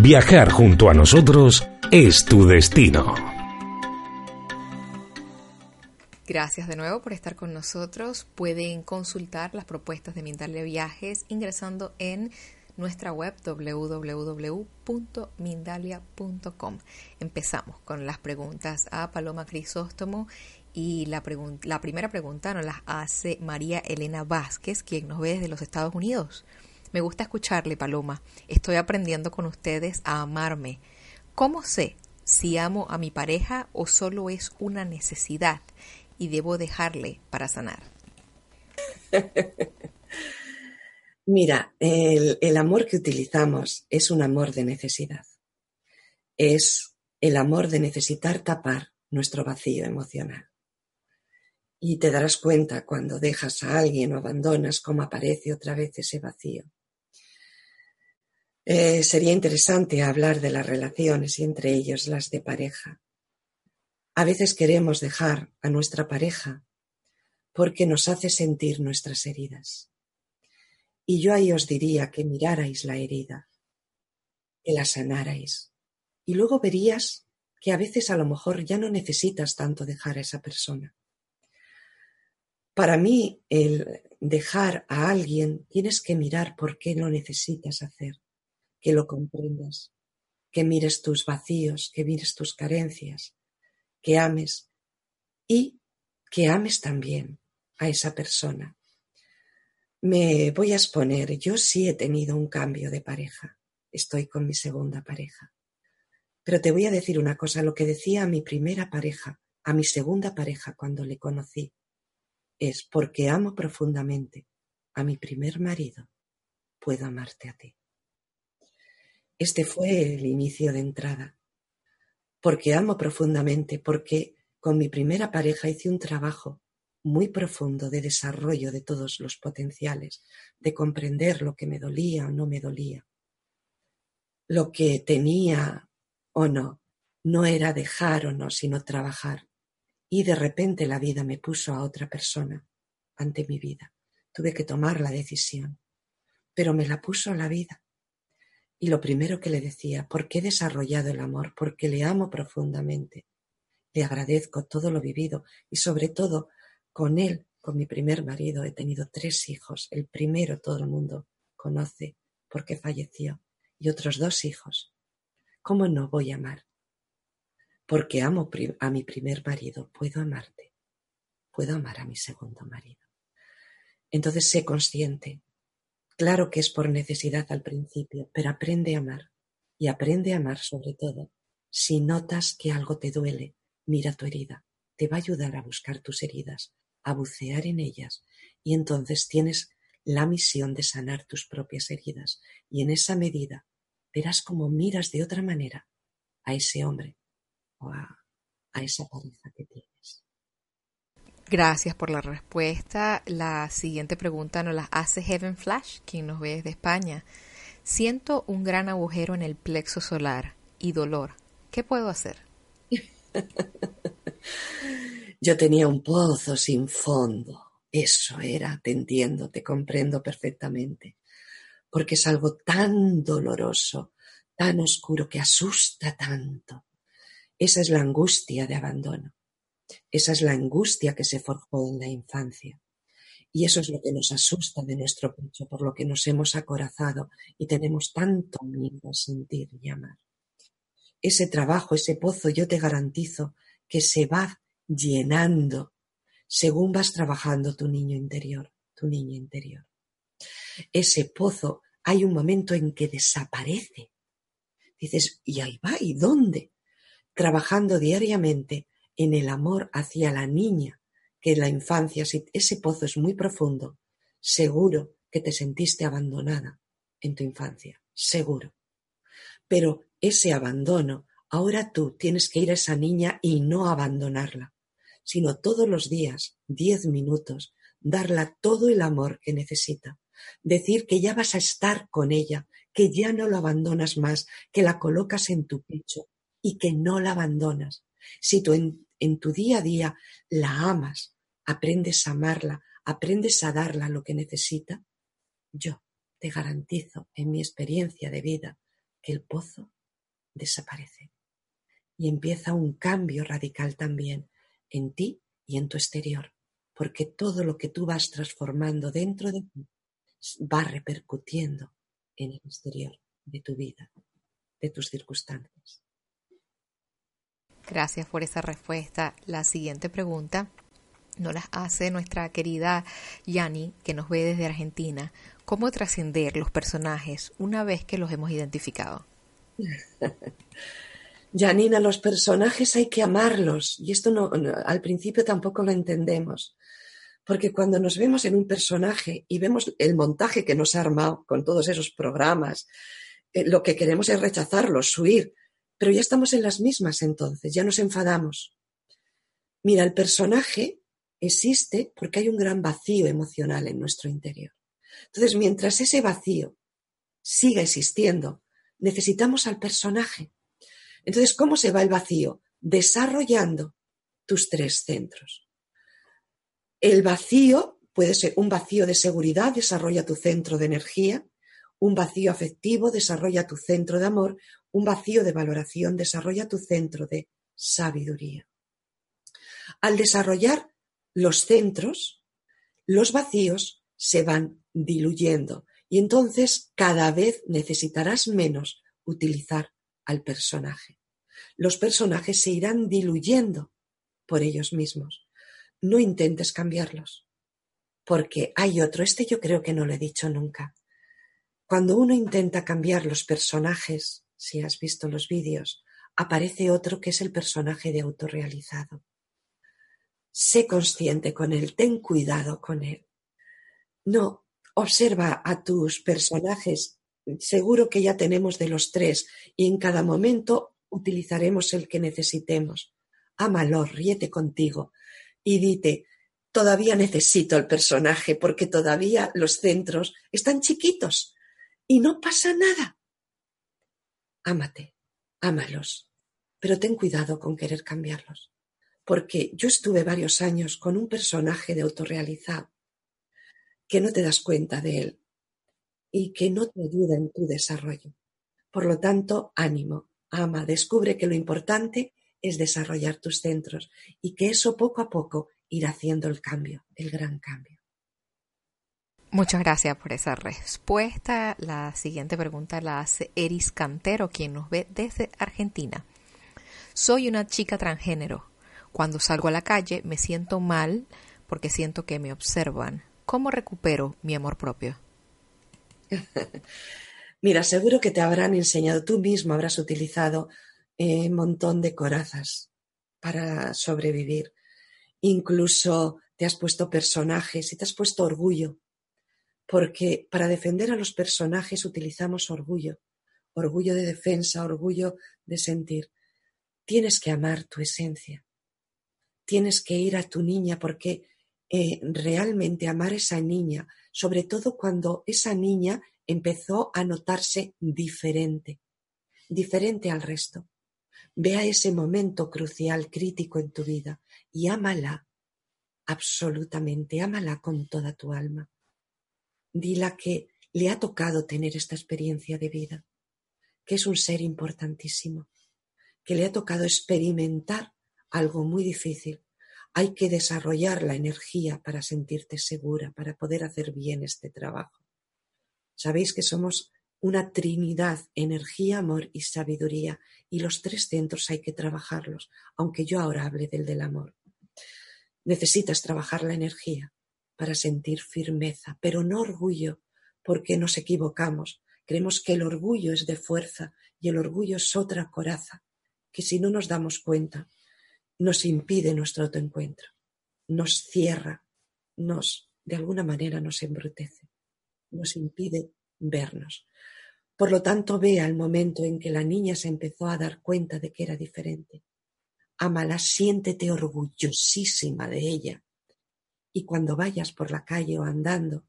Viajar junto a nosotros es tu destino. Gracias de nuevo por estar con nosotros. Pueden consultar las propuestas de Mindalia Viajes ingresando en nuestra web www.mindalia.com. Empezamos con las preguntas a Paloma Crisóstomo y la, la primera pregunta nos la hace María Elena Vázquez, quien nos ve desde los Estados Unidos. Me gusta escucharle, Paloma. Estoy aprendiendo con ustedes a amarme. ¿Cómo sé si amo a mi pareja o solo es una necesidad y debo dejarle para sanar? (laughs) Mira, el, amor que utilizamos es un amor de necesidad. Es el amor de necesitar tapar nuestro vacío emocional. Y te darás cuenta cuando dejas a alguien o abandonas cómo aparece otra vez ese vacío. Eh, sería interesante hablar de las relaciones y entre ellos las de pareja. A veces queremos dejar a nuestra pareja porque nos hace sentir nuestras heridas. Y yo ahí os diría que mirarais la herida, que la sanarais y luego verías que a veces a lo mejor ya no necesitas tanto dejar a esa persona. Para mí, el dejar a alguien tienes que mirar por qué lo necesitas hacer, que lo comprendas, que mires tus vacíos, que mires tus carencias, que ames y que ames también a esa persona. Me voy a exponer, yo sí he tenido un cambio de pareja, estoy con mi segunda pareja. Pero te voy a decir una cosa, lo que decía a mi primera pareja, a mi segunda pareja cuando le conocí, es porque amo profundamente a mi primer marido, puedo amarte a ti. Este fue el inicio de entrada. Porque amo profundamente, porque con mi primera pareja hice un trabajo muy profundo de desarrollo de todos los potenciales, de comprender lo que me dolía o no me dolía, lo que tenía o no, no era dejar o no, sino trabajar. Y de repente la vida me puso a otra persona ante mi vida. Tuve que tomar la decisión, pero me la puso la vida. Y lo primero que le decía, porque he desarrollado el amor, porque le amo profundamente. Le agradezco todo lo vivido y sobre todo con él, con mi primer marido, he tenido tres hijos. El primero todo el mundo conoce porque falleció y otros dos hijos ¿Cómo no voy a amar? Porque amo a mi primer marido, puedo amarte. Puedo amar a mi segundo marido. Entonces sé consciente. Claro que es por necesidad al principio, pero aprende a amar. Y aprende a amar sobre todo. Si notas que algo te duele, mira tu herida. Te va a ayudar a buscar tus heridas, a bucear en ellas. Y entonces tienes la misión de sanar tus propias heridas. Y en esa medida verás cómo miras de otra manera a ese hombre o a, esa pareja que tienes. Gracias por la respuesta. La siguiente pregunta nos la hace Heaven Flash, quien nos ve desde España. Siento un gran agujero en el plexo solar y dolor. ¿Qué puedo hacer? (laughs) Yo tenía un pozo sin fondo. Eso era, te entiendo, te comprendo perfectamente porque es algo tan doloroso, tan oscuro, que asusta tanto. Esa es la angustia de abandono. Esa es la angustia que se forjó en la infancia. Y eso es lo que nos asusta de nuestro pecho, por lo que nos hemos acorazado y tenemos tanto miedo a sentir y amar. Ese trabajo, ese pozo, yo te garantizo que se va llenando según vas trabajando tu niño interior, tu niña interior ese pozo, hay un momento en que desaparece. Dices, ¿y ahí va? ¿Y dónde? Trabajando diariamente en el amor hacia la niña, que en la infancia, si ese pozo es muy profundo, seguro que te sentiste abandonada en tu infancia, seguro. Pero ese abandono, ahora tú tienes que ir a esa niña y no abandonarla, sino todos los días, diez minutos, darla todo el amor que necesita decir que ya vas a estar con ella, que ya no lo abandonas más, que la colocas en tu pecho y que no la abandonas. Si en, en tu día a día la amas, aprendes a amarla, aprendes a darla lo que necesita, yo te garantizo en mi experiencia de vida que el pozo desaparece y empieza un cambio radical también en ti y en tu exterior, porque todo lo que tú vas transformando dentro de ti va repercutiendo en el exterior de tu vida, de tus circunstancias. Gracias por esa respuesta. La siguiente pregunta nos la hace nuestra querida Yani, que nos ve desde Argentina. ¿Cómo trascender los personajes una vez que los hemos identificado? (laughs) Janina, los personajes hay que amarlos y esto no, al principio tampoco lo entendemos. Porque cuando nos vemos en un personaje y vemos el montaje que nos ha armado con todos esos programas, eh, lo que queremos es rechazarlos, huir, pero ya estamos en las mismas entonces, ya nos enfadamos. Mira, el personaje existe porque hay un gran vacío emocional en nuestro interior. Entonces, mientras ese vacío siga existiendo, necesitamos al personaje. Entonces, ¿cómo se va el vacío? Desarrollando tus tres centros. El vacío puede ser un vacío de seguridad, desarrolla tu centro de energía, Un vacío afectivo desarrolla tu centro de amor, un vacío de valoración desarrolla tu centro de sabiduría. Al desarrollar los centros, los vacíos se van diluyendo y entonces cada vez necesitarás menos utilizar al personaje. Los personajes se irán diluyendo por ellos mismos. No intentes cambiarlos, porque hay otro, este yo creo que no lo he dicho nunca. Cuando uno intenta cambiar los personajes, si has visto los vídeos, aparece otro que es el personaje de autorrealizado. Sé consciente con él, ten cuidado con él. No, observa a tus personajes. Seguro que ya tenemos de los tres y en cada momento utilizaremos el que necesitemos. Ámalo, ríete contigo y dite, todavía necesito el personaje porque todavía los centros están chiquitos y no pasa nada. Ámate, ámalos, pero ten cuidado con querer cambiarlos porque yo estuve varios años con un personaje de autorrealizado que no te das cuenta de él y que no te ayuda en tu desarrollo. Por lo tanto, ánimo, ama, descubre que lo importante es desarrollar tus centros y que eso poco a poco irá haciendo el cambio, el gran cambio. Muchas gracias por esa respuesta. La siguiente pregunta la hace Eris Cantero, quien nos ve desde Argentina. Soy una chica transgénero. Cuando salgo a la calle me siento mal porque siento que me observan. ¿Cómo recupero mi amor propio? (laughs) Mira, seguro que te habrán enseñado, tú mismo habrás utilizado un eh, montón de corazas para sobrevivir. Incluso te has puesto personajes y te has puesto orgullo, porque para defender a los personajes utilizamos orgullo, orgullo de defensa, orgullo de sentir. Tienes que amar tu esencia tienes que ir a tu niña porque eh, realmente amar a esa niña, sobre todo cuando esa niña empezó a notarse diferente, diferente al resto. Ve a ese momento crucial, crítico en tu vida y ámala absolutamente, ámala con toda tu alma. Dila que le ha tocado tener esta experiencia de vida, que es un ser importantísimo, que le ha tocado experimentar algo muy difícil. Hay que desarrollar la energía para sentirte segura, para poder hacer bien este trabajo. Sabéis que somos una trinidad, energía, amor y sabiduría, y los tres centros hay que trabajarlos, aunque yo ahora hable del del amor. Necesitas trabajar la energía para sentir firmeza, pero no orgullo, porque nos equivocamos. Creemos que el orgullo es de fuerza y el orgullo es otra coraza, que si no nos damos cuenta, nos impide nuestro autoencuentro, nos cierra, nos, de alguna manera, nos embrutece, nos impide vernos. Por lo tanto, ve al momento en que la niña se empezó a dar cuenta de que era diferente. Amala, siéntete orgullosísima de ella. Y cuando vayas por la calle o andando,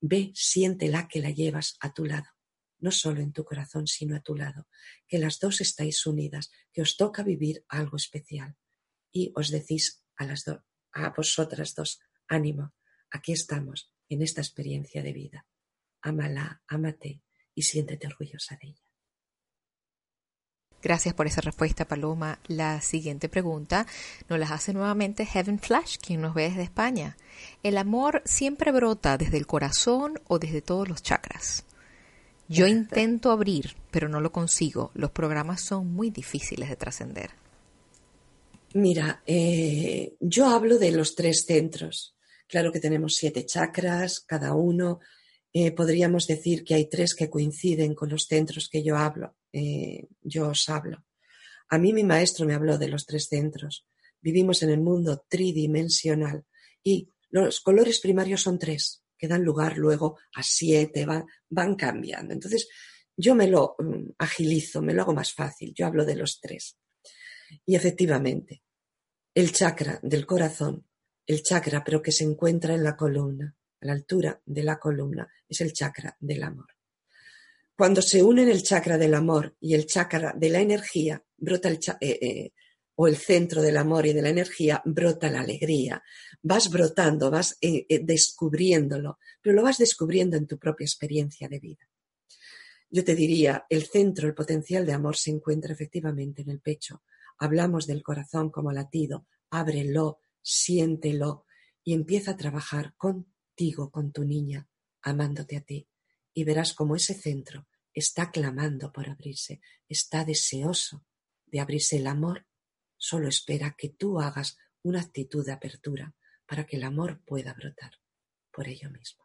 ve, siéntela que la llevas a tu lado, no solo en tu corazón, sino a tu lado, que las dos estáis unidas, que os toca vivir algo especial y os decís a las dos, a vosotras dos, ánimo, aquí estamos en esta experiencia de vida. Ámala, ámate y siéntete orgullosa de ella. Gracias por esa respuesta, Paloma. La siguiente pregunta nos la hace nuevamente Heaven Flash, quien nos ve desde España. ¿El amor siempre brota desde el corazón o desde todos los chakras? Yo intento abrir, pero no lo consigo. Los programas son muy difíciles de trascender. Mira, eh, yo hablo de los tres centros. Claro que tenemos siete chakras, cada uno. Eh, podríamos decir que hay tres que coinciden con los centros que yo hablo, eh, yo os hablo. A mí mi maestro me habló de los tres centros. Vivimos en el mundo tridimensional y los colores primarios son tres, que dan lugar luego a siete, van, van cambiando. Entonces, yo me lo mm, agilizo, me lo hago más fácil. Yo hablo de los tres. Y efectivamente, el chakra del corazón, el chakra pero que se encuentra en la columna, a la altura de la columna, es el chakra del amor. Cuando se unen el chakra del amor y el chakra de la energía, brota el eh, eh, o el centro del amor y de la energía, brota la alegría. Vas brotando, vas eh, descubriéndolo, pero lo vas descubriendo en tu propia experiencia de vida. Yo te diría, el centro, el potencial de amor se encuentra efectivamente en el pecho. Hablamos del corazón como latido, ábrelo, siéntelo y empieza a trabajar contigo, con tu niña, amándote a ti. Y verás como ese centro está clamando por abrirse, está deseoso de abrirse el amor, solo espera que tú hagas una actitud de apertura para que el amor pueda brotar por ello mismo.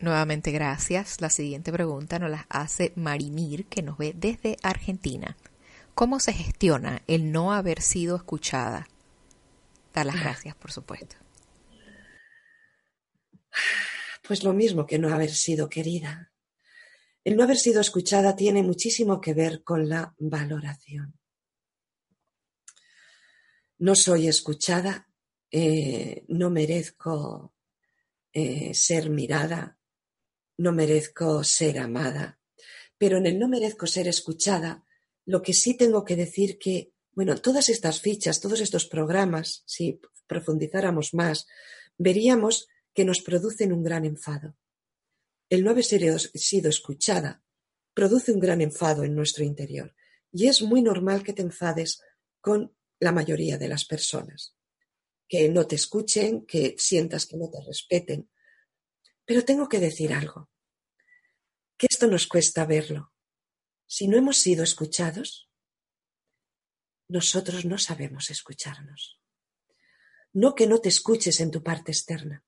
Nuevamente gracias. La siguiente pregunta nos la hace Marimir, que nos ve desde Argentina. ¿Cómo se gestiona el no haber sido escuchada? Dar las gracias, por supuesto. Pues lo mismo que no haber sido querida. El no haber sido escuchada tiene muchísimo que ver con la valoración. No soy escuchada, eh, no merezco eh, ser mirada, no merezco ser amada, pero en el no merezco ser escuchada, lo que sí tengo que decir que, bueno, todas estas fichas, todos estos programas, si profundizáramos más, veríamos que nos producen un gran enfado. El no haber sido escuchada produce un gran enfado en nuestro interior y es muy normal que te enfades con la mayoría de las personas, que no te escuchen, que sientas que no te respeten, pero tengo que decir algo, que esto nos cuesta verlo. Si no hemos sido escuchados, nosotros no sabemos escucharnos. No que no te escuches en tu parte externa,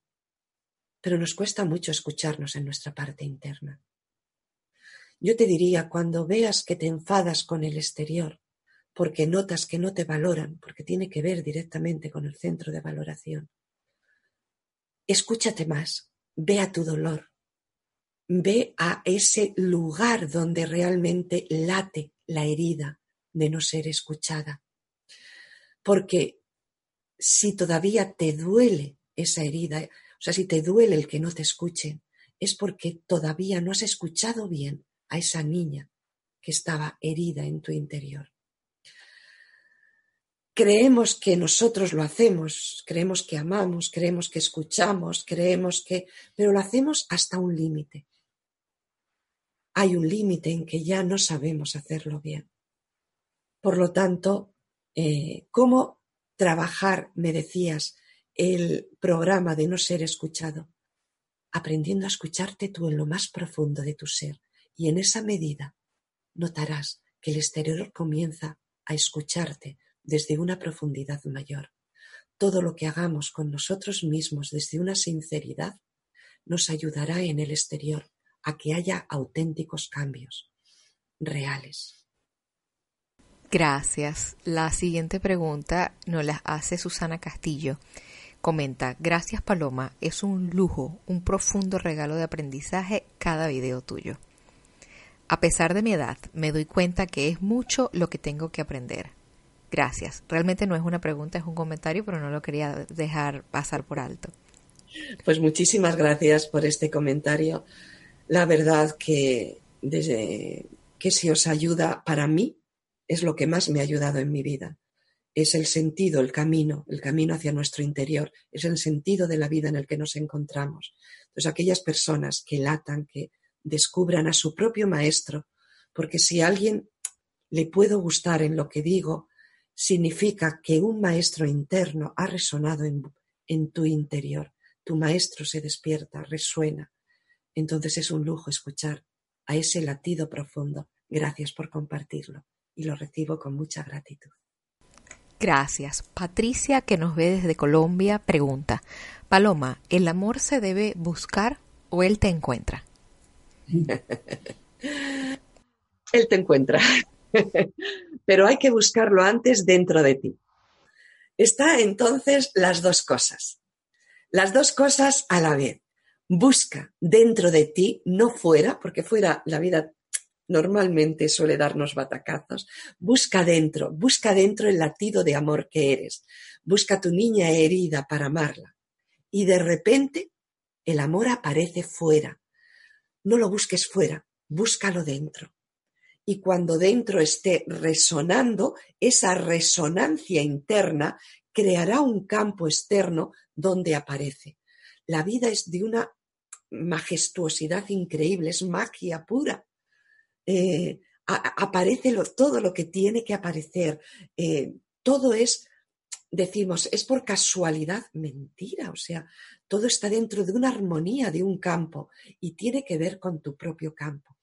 pero nos cuesta mucho escucharnos en nuestra parte interna. Yo te diría, cuando veas que te enfadas con el exterior, porque notas que no te valoran, porque tiene que ver directamente con el centro de valoración, escúchate más, Ve a tu dolor. Ve a ese lugar donde realmente late la herida de no ser escuchada. Porque si todavía te duele esa herida, sea, si te duele el que no te escuchen, es porque todavía no has escuchado bien a esa niña que estaba herida en tu interior creemos que nosotros lo hacemos, creemos que amamos, creemos que escuchamos, creemos que, pero lo hacemos hasta un límite. Hay un límite en que ya no sabemos hacerlo bien. Por lo tanto, eh, ¿cómo trabajar, me decías, el programa de no ser escuchado? Aprendiendo a escucharte tú en lo más profundo de tu ser y en esa medida notarás que el exterior comienza a escucharte desde una profundidad mayor. Todo lo que hagamos con nosotros mismos desde una sinceridad nos ayudará en el exterior a que haya auténticos cambios reales. Gracias. La siguiente pregunta nos la hace Susana Castillo. Comenta, gracias Paloma, es un lujo, un profundo regalo de aprendizaje cada video tuyo. A pesar de mi edad, me doy cuenta que es mucho lo que tengo que aprender. Gracias. Realmente no es una pregunta, es un comentario, pero no lo quería dejar pasar por alto. Pues muchísimas gracias por este comentario. La verdad que desde que si os ayuda para mí es lo que más me ha ayudado en mi vida. Es el sentido, el camino, el camino hacia nuestro interior, es el sentido de la vida en el que nos encontramos. Entonces, aquellas personas que latan, que descubran a su propio maestro, porque si a alguien le puedo gustar en lo que digo, significa que un maestro interno ha resonado en, tu interior. Tu maestro se despierta, resuena. Entonces es un lujo escuchar a ese latido profundo. Gracias por compartirlo y lo recibo con mucha gratitud. Gracias. Patricia, que nos ve desde Colombia, pregunta, Paloma, ¿el amor se debe buscar o él te encuentra? (laughs) él te encuentra. (laughs) pero hay que buscarlo antes dentro de ti. Está entonces las dos cosas. Las dos cosas a la vez. Busca dentro de ti, no fuera, porque fuera la vida normalmente suele darnos batacazos. Busca dentro, busca dentro el latido de amor que eres. Busca tu niña herida para amarla. Y de repente el amor aparece fuera. No lo busques fuera, búscalo dentro y cuando dentro esté resonando, esa resonancia interna creará un campo externo donde aparece. La vida es de una majestuosidad increíble, es magia pura. Eh, aparece todo lo que tiene que aparecer. Eh, todo es, decimos, es por casualidad, mentira. O sea, todo está dentro de una armonía de un campo y tiene que ver con tu propio campo.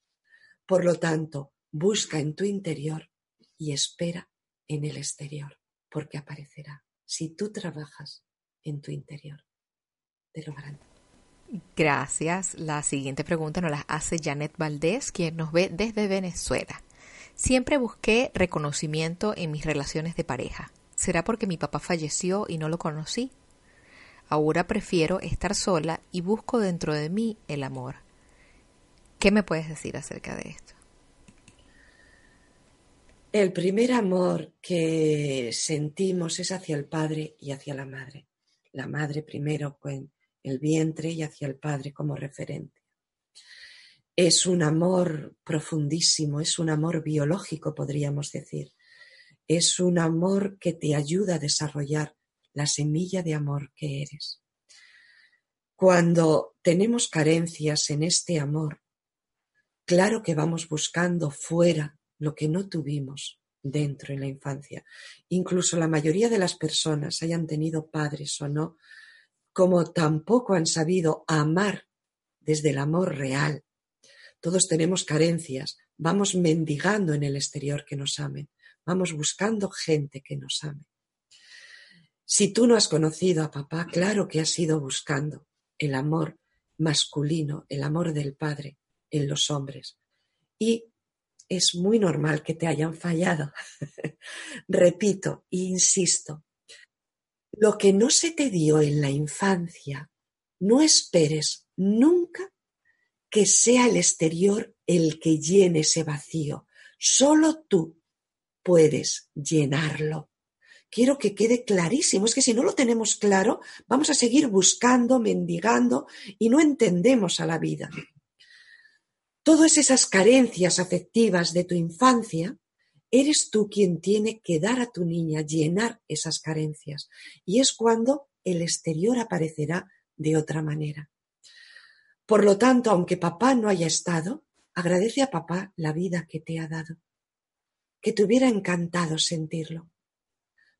Por lo tanto, busca en tu interior y espera en el exterior, porque aparecerá. Si tú trabajas en tu interior, te lo garantizo. Gracias. La siguiente pregunta nos la hace Janet Valdés, quien nos ve desde Venezuela. Siempre busqué reconocimiento en mis relaciones de pareja. ¿Será porque mi papá falleció y no lo conocí? Ahora prefiero estar sola y busco dentro de mí el amor. ¿Qué me puedes decir acerca de esto? El primer amor que sentimos es hacia el padre y hacia la madre. La madre primero con el vientre y hacia el padre como referente. Es un amor profundísimo, es un amor biológico, podríamos decir. Es un amor que te ayuda a desarrollar la semilla de amor que eres. Cuando tenemos carencias en este amor, claro que vamos buscando fuera lo que no tuvimos dentro en la infancia. Incluso la mayoría de las personas, hayan tenido padres o no, como tampoco han sabido amar desde el amor real. Todos tenemos carencias, vamos mendigando en el exterior que nos amen, vamos buscando gente que nos ame. Si tú no has conocido a papá, claro que has ido buscando el amor masculino, el amor del padre en los hombres. Y es muy normal que te hayan fallado. (laughs) Repito insisto, lo que no se te dio en la infancia, no esperes nunca que sea el exterior el que llene ese vacío. Solo tú puedes llenarlo. Quiero que quede clarísimo. Es que si no lo tenemos claro, vamos a seguir buscando, mendigando y no entendemos a la vida. Todas esas carencias afectivas de tu infancia eres tú quien tiene que dar a tu niña, llenar esas carencias. Y es cuando el exterior aparecerá de otra manera. Por lo tanto, aunque papá no haya estado, agradece a papá la vida que te ha dado, que te hubiera encantado sentirlo,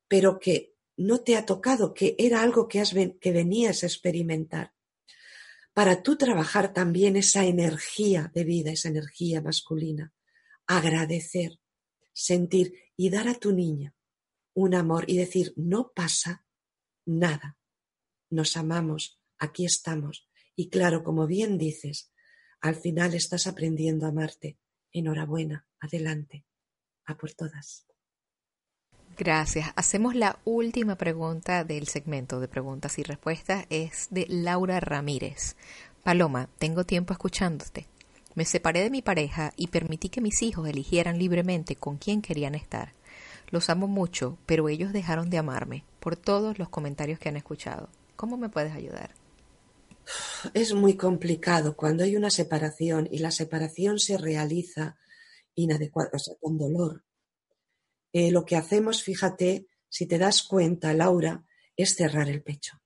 pero que no te ha tocado, que era algo que, has que venías a experimentar. Para tú trabajar también esa energía de vida, esa energía masculina, agradecer, sentir y dar a tu niña un amor y decir, no pasa nada, nos amamos, aquí estamos. Y claro, como bien dices, al final estás aprendiendo a amarte. Enhorabuena, adelante, a por todas. Gracias. Hacemos la última pregunta del segmento de preguntas y respuestas. Es de Laura Ramírez. Paloma, tengo tiempo escuchándote. Me separé de mi pareja y permití que mis hijos eligieran libremente con quién querían estar. Los amo mucho, pero ellos dejaron de amarme por todos los comentarios que han escuchado. ¿Cómo me puedes ayudar? Es muy complicado cuando hay una separación y la separación se realiza inadecuada, o sea, con dolor. Eh, lo que hacemos, fíjate, si te das cuenta, Laura, es cerrar el pecho.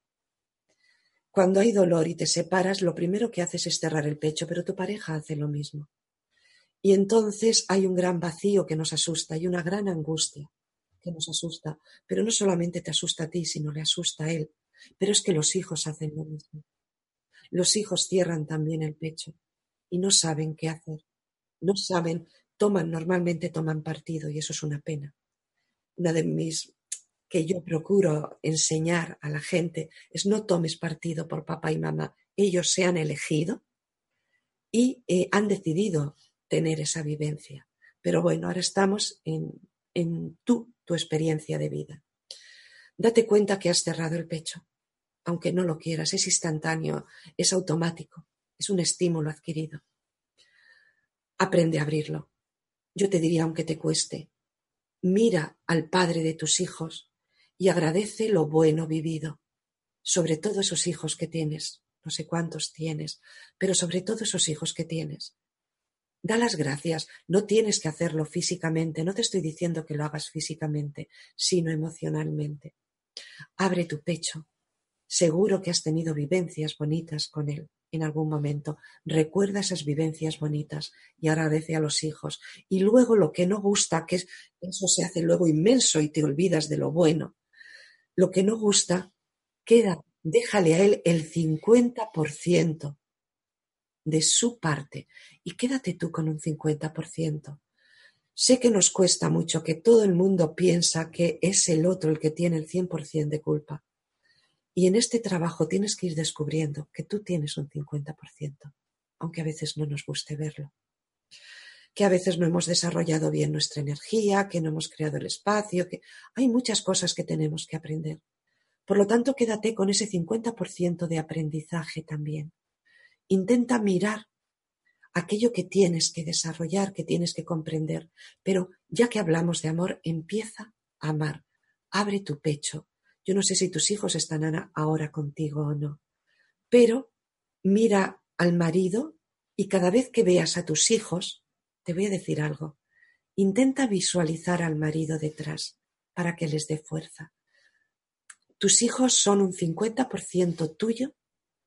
Cuando hay dolor y te separas, lo primero que haces es cerrar el pecho, pero tu pareja hace lo mismo. Y entonces hay un gran vacío que nos asusta y una gran angustia que nos asusta. Pero no solamente te asusta a ti, sino le asusta a él. Pero es que los hijos hacen lo mismo. Los hijos cierran también el pecho y no saben qué hacer. No saben, toman, normalmente toman partido y eso es una pena. Una de mis que yo procuro enseñar a la gente es no tomes partido por papá y mamá. Ellos se han elegido y eh, han decidido tener esa vivencia. Pero bueno, ahora estamos en, en tú, tu experiencia de vida. Date cuenta que has cerrado el pecho, aunque no lo quieras, es instantáneo, es automático, es un estímulo adquirido. Aprende a abrirlo. Yo te diría, aunque te cueste, mira al padre de tus hijos y agradece lo bueno vivido, sobre todo esos hijos que tienes, no sé cuántos tienes, pero sobre todo esos hijos que tienes. Da las gracias, no tienes que hacerlo físicamente, no te estoy diciendo que lo hagas físicamente, sino emocionalmente. Abre tu pecho, seguro que has tenido vivencias bonitas con él en algún momento. Recuerda esas vivencias bonitas y agradece a los hijos. Y luego lo que no gusta, que eso se hace luego inmenso y te olvidas de lo bueno. Lo que no gusta, queda, déjale a él el 50% de su parte y quédate tú con un 50%. Sé que nos cuesta mucho, que todo el mundo piensa que es el otro el que tiene el 100% de culpa. Y en este trabajo tienes que ir descubriendo que tú tienes un 50%, aunque a veces no nos guste verlo. Que a veces no hemos desarrollado bien nuestra energía, que no hemos creado el espacio, que hay muchas cosas que tenemos que aprender. Por lo tanto, quédate con ese 50% de aprendizaje también. Intenta mirar aquello que tienes que desarrollar, que tienes que comprender. Pero ya que hablamos de amor, empieza a amar. Abre tu pecho. Yo no sé si tus hijos están ahora contigo o no, pero mira al marido y cada vez que veas a tus hijos, te voy a decir algo. Intenta visualizar al marido detrás para que les dé fuerza. Tus hijos son un 50% tuyo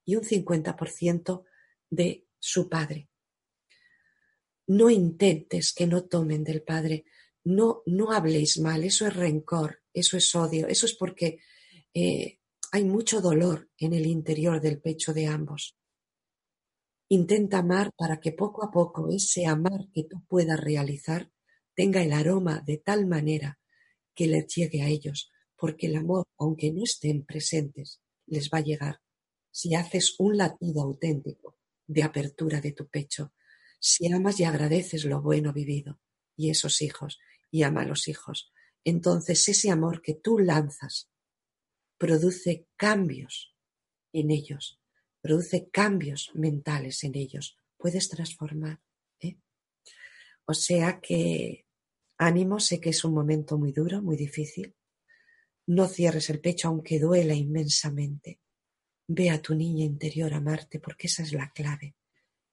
y un 50% de su padre. No intentes que no tomen del Padre, no, no habléis mal, eso es rencor, eso es odio, eso es porque eh, hay mucho dolor en el interior del pecho de ambos. Intenta amar para que poco a poco ese amar que tú puedas realizar tenga el aroma de tal manera que les llegue a ellos, porque el amor, aunque no estén presentes, les va a llegar. Si haces un latido auténtico de apertura de tu pecho, si amas y agradeces lo bueno vivido y esos hijos y ama a los hijos, entonces ese amor que tú lanzas produce cambios en ellos, produce cambios mentales en ellos, puedes transformar. ¿eh? O sea que ánimo, sé que es un momento muy duro, muy difícil. No cierres el pecho aunque duela inmensamente. Ve a tu niña interior amarte porque esa es la clave.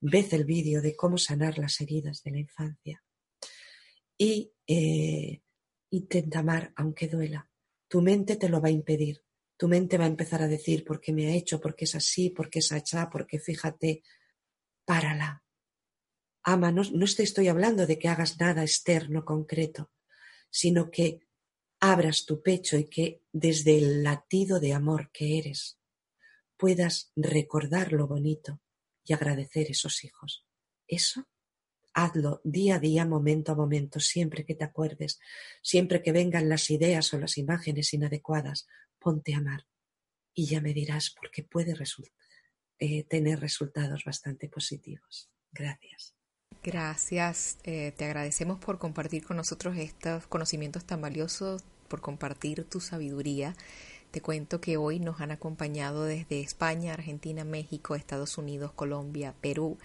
Ved el vídeo de cómo sanar las heridas de la infancia y eh, intenta amar aunque duela. Tu mente te lo va a impedir. Tu mente va a empezar a decir por qué me ha hecho, por qué es así, por qué es achá, por qué fíjate. Párala. Ama, no, no te estoy hablando de que hagas nada externo, concreto, sino que abras tu pecho y que desde el latido de amor que eres puedas recordar lo bonito y agradecer esos hijos. Eso hazlo día a día, momento a momento, siempre que te acuerdes, siempre que vengan las ideas o las imágenes inadecuadas, ponte a amar y ya me dirás porque puede eh, tener resultados bastante positivos. Gracias. Gracias, eh, te agradecemos por compartir con nosotros estos conocimientos tan valiosos, por compartir tu sabiduría te cuento que hoy nos han acompañado desde España, Argentina, México, Estados Unidos, Colombia, Perú,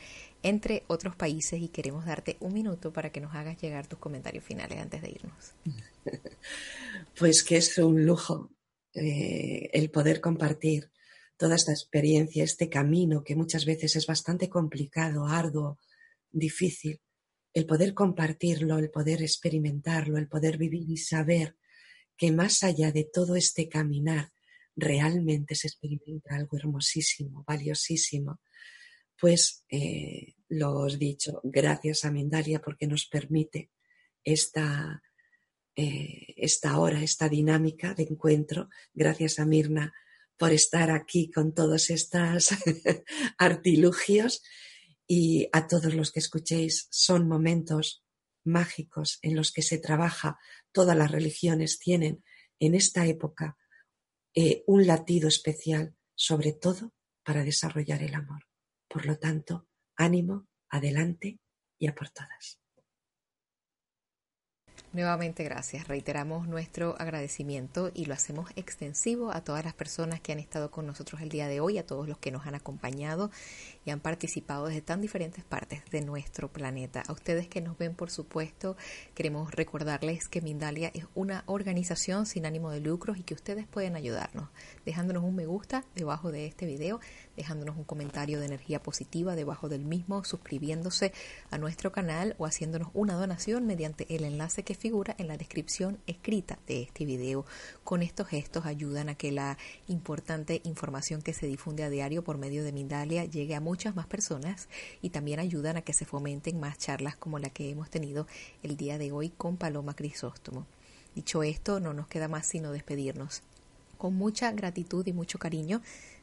entre otros países y queremos darte un minuto para que nos hagas llegar tus comentarios finales antes de irnos. (laughs) Pues que es un lujo eh, el poder compartir toda esta experiencia, este camino que muchas veces es bastante complicado, arduo, difícil, el poder compartirlo, el poder experimentarlo, el poder vivir y saber que más allá de todo este caminar realmente se experimenta algo hermosísimo, valiosísimo. Pues eh, lo os dicho, gracias a Mindalia porque nos permite esta, eh, esta hora, esta dinámica de encuentro. Gracias a Mirna por estar aquí con todos estos (laughs) artilugios y a todos los que escuchéis, son momentos mágicos en los que se trabaja, todas las religiones tienen en esta época eh, un latido especial, sobre todo para desarrollar el amor. Por lo tanto, ánimo, adelante y a por todas. Nuevamente gracias. Reiteramos nuestro agradecimiento y lo hacemos extensivo a todas las personas que han estado con nosotros el día de hoy, a todos los que nos han acompañado y han participado desde tan diferentes partes de nuestro planeta. A ustedes que nos ven, por supuesto, queremos recordarles que Mindalia es una organización sin ánimo de lucros y que ustedes pueden ayudarnos dejándonos un me gusta debajo de este video dejándonos un comentario de energía positiva debajo del mismo, suscribiéndose a nuestro canal o haciéndonos una donación mediante el enlace que figura en la descripción escrita de este video. Con estos gestos ayudan a que la importante información que se difunde a diario por medio de Mindalia llegue a muchas más personas y también ayudan a que se fomenten más charlas como la que hemos tenido el día de hoy con Paloma Crisóstomo. Dicho esto, no nos queda más sino despedirnos. Con mucha gratitud y mucho cariño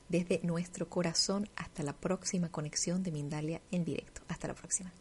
desde nuestro corazón hasta la próxima conexión de Mindalia en directo. Hasta la próxima.